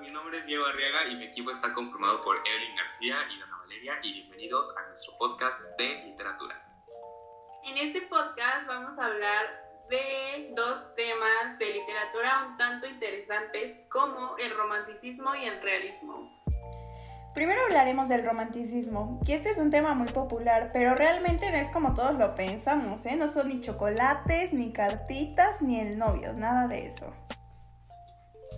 mi nombre es Diego Arriaga y mi equipo está conformado por Evelyn García y Dona Valeria y bienvenidos a nuestro podcast de literatura. En este podcast vamos a hablar de dos temas de literatura un tanto interesantes como el romanticismo y el realismo. Primero hablaremos del romanticismo, y este es un tema muy popular, pero realmente no es como todos lo pensamos, ¿eh? No son ni chocolates, ni cartitas, ni el novio, nada de eso.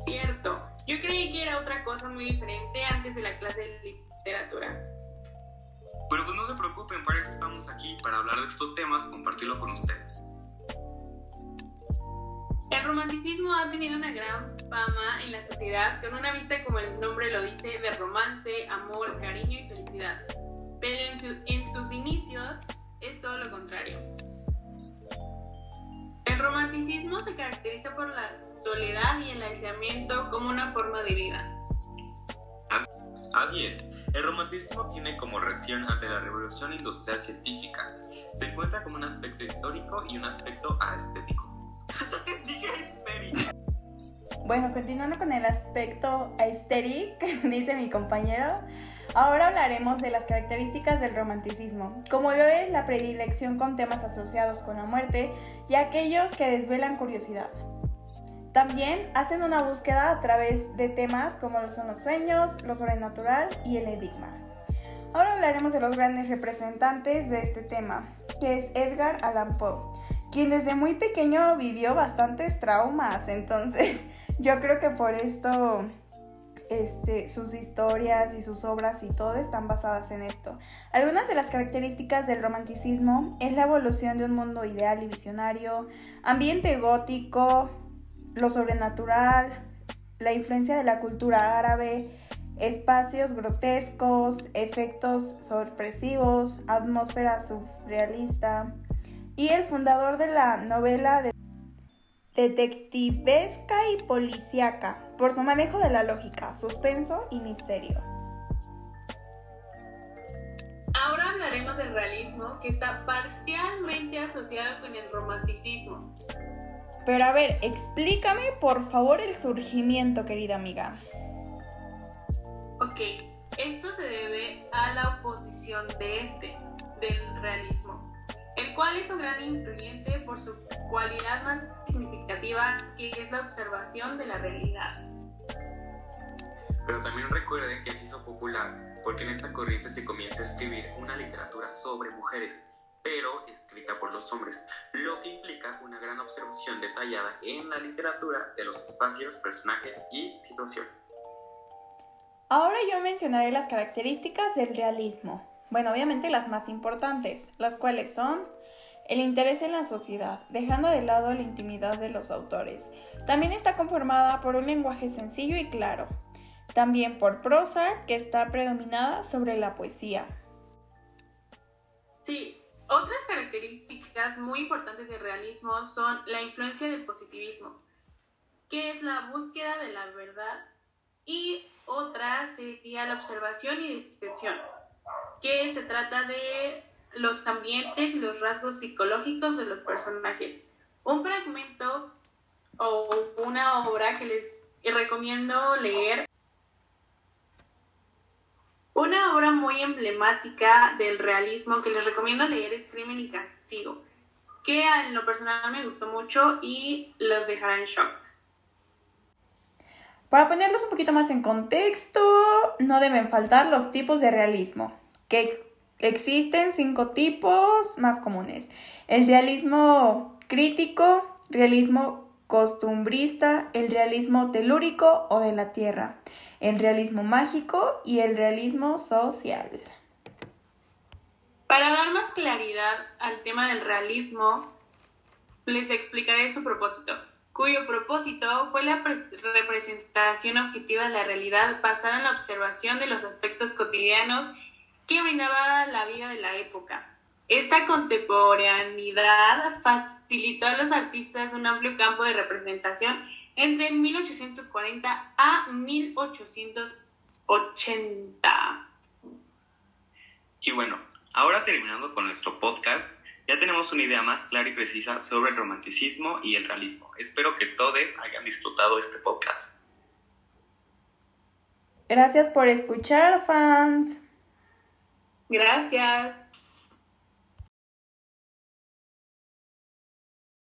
Cierto, yo creí que era otra cosa muy diferente antes de la clase de literatura. Pero pues no se preocupen, para eso estamos aquí, para hablar de estos temas, compartirlo con ustedes. El romanticismo ha tenido una gran fama en la sociedad con una vista, como el nombre lo dice, de romance, amor, cariño y felicidad. Pero en, sus inicios es todo lo contrario. El romanticismo se caracteriza por la soledad y el aislamiento como una forma de vida. Así es. El romanticismo tiene como reacción ante la revolución industrial científica. Se encuentra como un aspecto histórico y un aspecto aestético. Bueno, continuando con el aspecto aesthetic, dice mi compañero, ahora hablaremos de las características del romanticismo, como lo es la predilección con temas asociados con la muerte y aquellos que desvelan curiosidad. También hacen una búsqueda a través de temas como lo son los sueños, lo sobrenatural y el enigma. Ahora hablaremos de los grandes representantes de este tema, que es Edgar Allan Poe quien desde muy pequeño vivió bastantes traumas, entonces yo creo que por esto este, sus historias y sus obras y todo están basadas en esto. Algunas de las características del romanticismo es la evolución de un mundo ideal y visionario, ambiente gótico, lo sobrenatural, la influencia de la cultura árabe, espacios grotescos, efectos sorpresivos, atmósfera surrealista, y el fundador de la novela de detectivesca y policíaca, por su manejo de la lógica, suspenso y misterio. Ahora hablaremos del realismo, que está parcialmente asociado con el romanticismo. Pero a ver, explícame por favor el surgimiento, querida amiga. Ok, esto se debe a la oposición de este, del realismo el cual es un gran influyente por su cualidad más significativa, que es la observación de la realidad. Pero también recuerden que se hizo popular porque en esta corriente se comienza a escribir una literatura sobre mujeres, pero escrita por los hombres, lo que implica una gran observación detallada en la literatura de los espacios, personajes y situaciones. Ahora yo mencionaré las características del realismo. Bueno, obviamente las más importantes, las cuales son el interés en la sociedad, dejando de lado la intimidad de los autores. También está conformada por un lenguaje sencillo y claro. También por prosa, que está predominada sobre la poesía. Sí, otras características muy importantes del realismo son la influencia del positivismo, que es la búsqueda de la verdad, y otra sería la observación y descripción que se trata de los ambientes y los rasgos psicológicos de los personajes. Un fragmento o una obra que les recomiendo leer. Una obra muy emblemática del realismo que les recomiendo leer es Crimen y Castigo, que en lo personal me gustó mucho y los dejará en shock. Para ponerlos un poquito más en contexto, no deben faltar los tipos de realismo que existen cinco tipos más comunes. El realismo crítico, realismo costumbrista, el realismo telúrico o de la tierra, el realismo mágico y el realismo social. Para dar más claridad al tema del realismo, les explicaré su propósito, cuyo propósito fue la representación objetiva de la realidad basada en la observación de los aspectos cotidianos que brindaba la vida de la época. Esta contemporaneidad facilitó a los artistas un amplio campo de representación entre 1840 a 1880. Y bueno, ahora terminando con nuestro podcast, ya tenemos una idea más clara y precisa sobre el romanticismo y el realismo. Espero que todos hayan disfrutado este podcast. Gracias por escuchar, fans. Gracias.